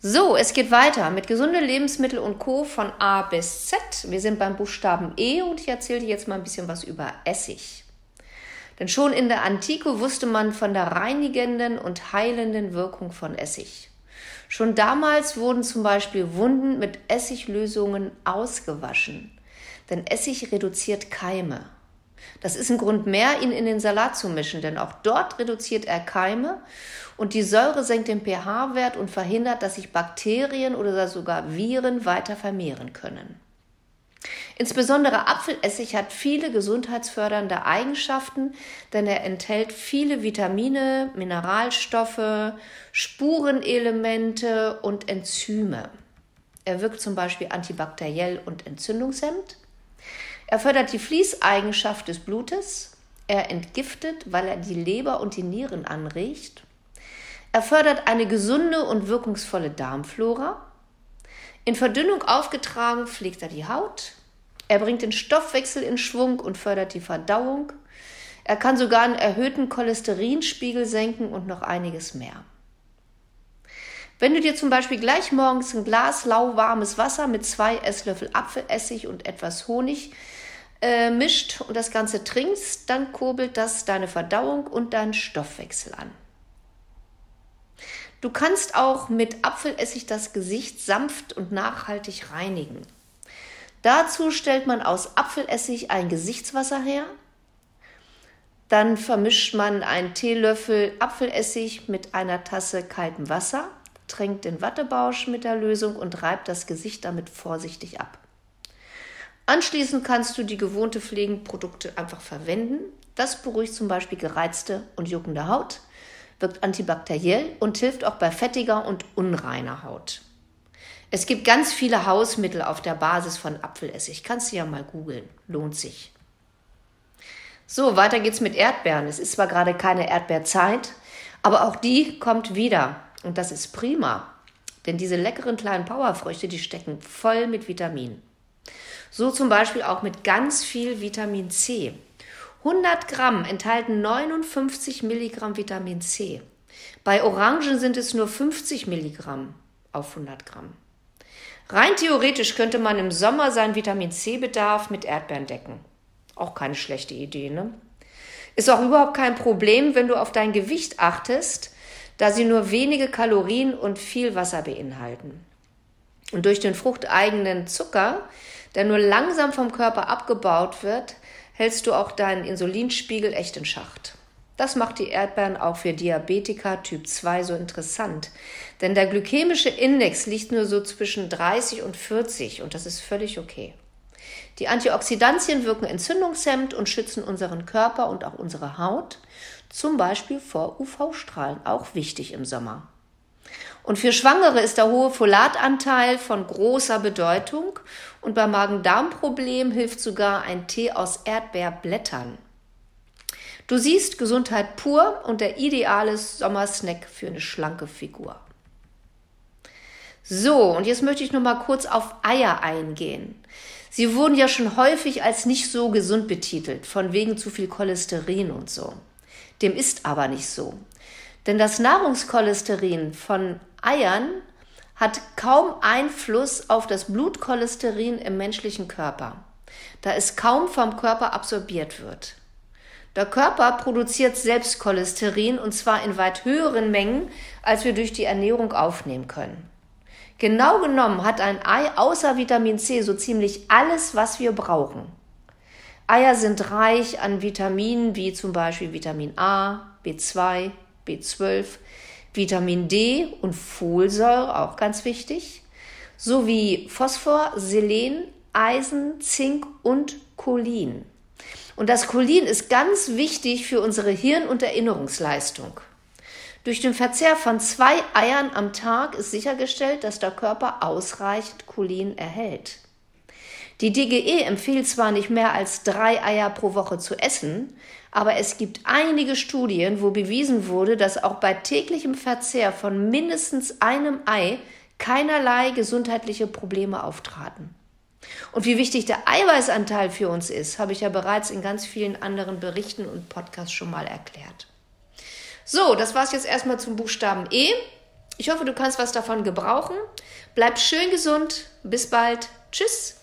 So, es geht weiter mit gesunde Lebensmittel und Co. von A bis Z. Wir sind beim Buchstaben E und ich erzähle dir jetzt mal ein bisschen was über Essig. Denn schon in der Antike wusste man von der reinigenden und heilenden Wirkung von Essig. Schon damals wurden zum Beispiel Wunden mit Essiglösungen ausgewaschen. Denn Essig reduziert Keime. Das ist ein Grund mehr, ihn in den Salat zu mischen, denn auch dort reduziert er Keime und die Säure senkt den pH-Wert und verhindert, dass sich Bakterien oder sogar Viren weiter vermehren können. Insbesondere Apfelessig hat viele gesundheitsfördernde Eigenschaften, denn er enthält viele Vitamine, Mineralstoffe, Spurenelemente und Enzyme. Er wirkt zum Beispiel antibakteriell und entzündungshemmend. Er fördert die Fließeigenschaft des Blutes. Er entgiftet, weil er die Leber und die Nieren anregt. Er fördert eine gesunde und wirkungsvolle Darmflora. In Verdünnung aufgetragen pflegt er die Haut. Er bringt den Stoffwechsel in Schwung und fördert die Verdauung. Er kann sogar einen erhöhten Cholesterinspiegel senken und noch einiges mehr. Wenn du dir zum Beispiel gleich morgens ein Glas lauwarmes Wasser mit zwei Esslöffel Apfelessig und etwas Honig äh, mischt und das Ganze trinkst, dann kurbelt das deine Verdauung und deinen Stoffwechsel an. Du kannst auch mit Apfelessig das Gesicht sanft und nachhaltig reinigen. Dazu stellt man aus Apfelessig ein Gesichtswasser her. Dann vermischt man einen Teelöffel Apfelessig mit einer Tasse kaltem Wasser, tränkt den Wattebausch mit der Lösung und reibt das Gesicht damit vorsichtig ab. Anschließend kannst du die gewohnte Pflegenprodukte einfach verwenden. Das beruhigt zum Beispiel gereizte und juckende Haut wirkt antibakteriell und hilft auch bei fettiger und unreiner Haut. Es gibt ganz viele Hausmittel auf der Basis von Apfelessig. Kannst du ja mal googeln. Lohnt sich. So, weiter geht's mit Erdbeeren. Es ist zwar gerade keine Erdbeerzeit, aber auch die kommt wieder. Und das ist prima. Denn diese leckeren kleinen Powerfrüchte, die stecken voll mit Vitaminen. So zum Beispiel auch mit ganz viel Vitamin C. 100 Gramm enthalten 59 Milligramm Vitamin C. Bei Orangen sind es nur 50 Milligramm auf 100 Gramm. Rein theoretisch könnte man im Sommer seinen Vitamin C-Bedarf mit Erdbeeren decken. Auch keine schlechte Idee, ne? Ist auch überhaupt kein Problem, wenn du auf dein Gewicht achtest, da sie nur wenige Kalorien und viel Wasser beinhalten. Und durch den fruchteigenen Zucker, der nur langsam vom Körper abgebaut wird, hältst du auch deinen Insulinspiegel echt in Schacht. Das macht die Erdbeeren auch für Diabetiker Typ 2 so interessant. Denn der glykämische Index liegt nur so zwischen 30 und 40 und das ist völlig okay. Die Antioxidantien wirken entzündungshemmend und schützen unseren Körper und auch unsere Haut, zum Beispiel vor UV-Strahlen, auch wichtig im Sommer. Und für Schwangere ist der hohe Folatanteil von großer Bedeutung und bei Magen-Darm-Problemen hilft sogar ein Tee aus Erdbeerblättern. Du siehst Gesundheit pur und der ideale Sommersnack für eine schlanke Figur. So, und jetzt möchte ich noch mal kurz auf Eier eingehen. Sie wurden ja schon häufig als nicht so gesund betitelt, von wegen zu viel Cholesterin und so. Dem ist aber nicht so. Denn das Nahrungskolesterin von Eiern hat kaum Einfluss auf das Blutcholesterin im menschlichen Körper, da es kaum vom Körper absorbiert wird. Der Körper produziert selbst Cholesterin und zwar in weit höheren Mengen, als wir durch die Ernährung aufnehmen können. Genau genommen hat ein Ei außer Vitamin C so ziemlich alles, was wir brauchen. Eier sind reich an Vitaminen wie zum Beispiel Vitamin A, B2, B12, Vitamin D und Folsäure, auch ganz wichtig, sowie Phosphor, Selen, Eisen, Zink und Cholin. Und das Cholin ist ganz wichtig für unsere Hirn- und Erinnerungsleistung. Durch den Verzehr von zwei Eiern am Tag ist sichergestellt, dass der Körper ausreichend Cholin erhält. Die DGE empfiehlt zwar nicht mehr als drei Eier pro Woche zu essen, aber es gibt einige Studien, wo bewiesen wurde, dass auch bei täglichem Verzehr von mindestens einem Ei keinerlei gesundheitliche Probleme auftraten. Und wie wichtig der Eiweißanteil für uns ist, habe ich ja bereits in ganz vielen anderen Berichten und Podcasts schon mal erklärt. So, das war es jetzt erstmal zum Buchstaben E. Ich hoffe, du kannst was davon gebrauchen. Bleib schön gesund. Bis bald. Tschüss.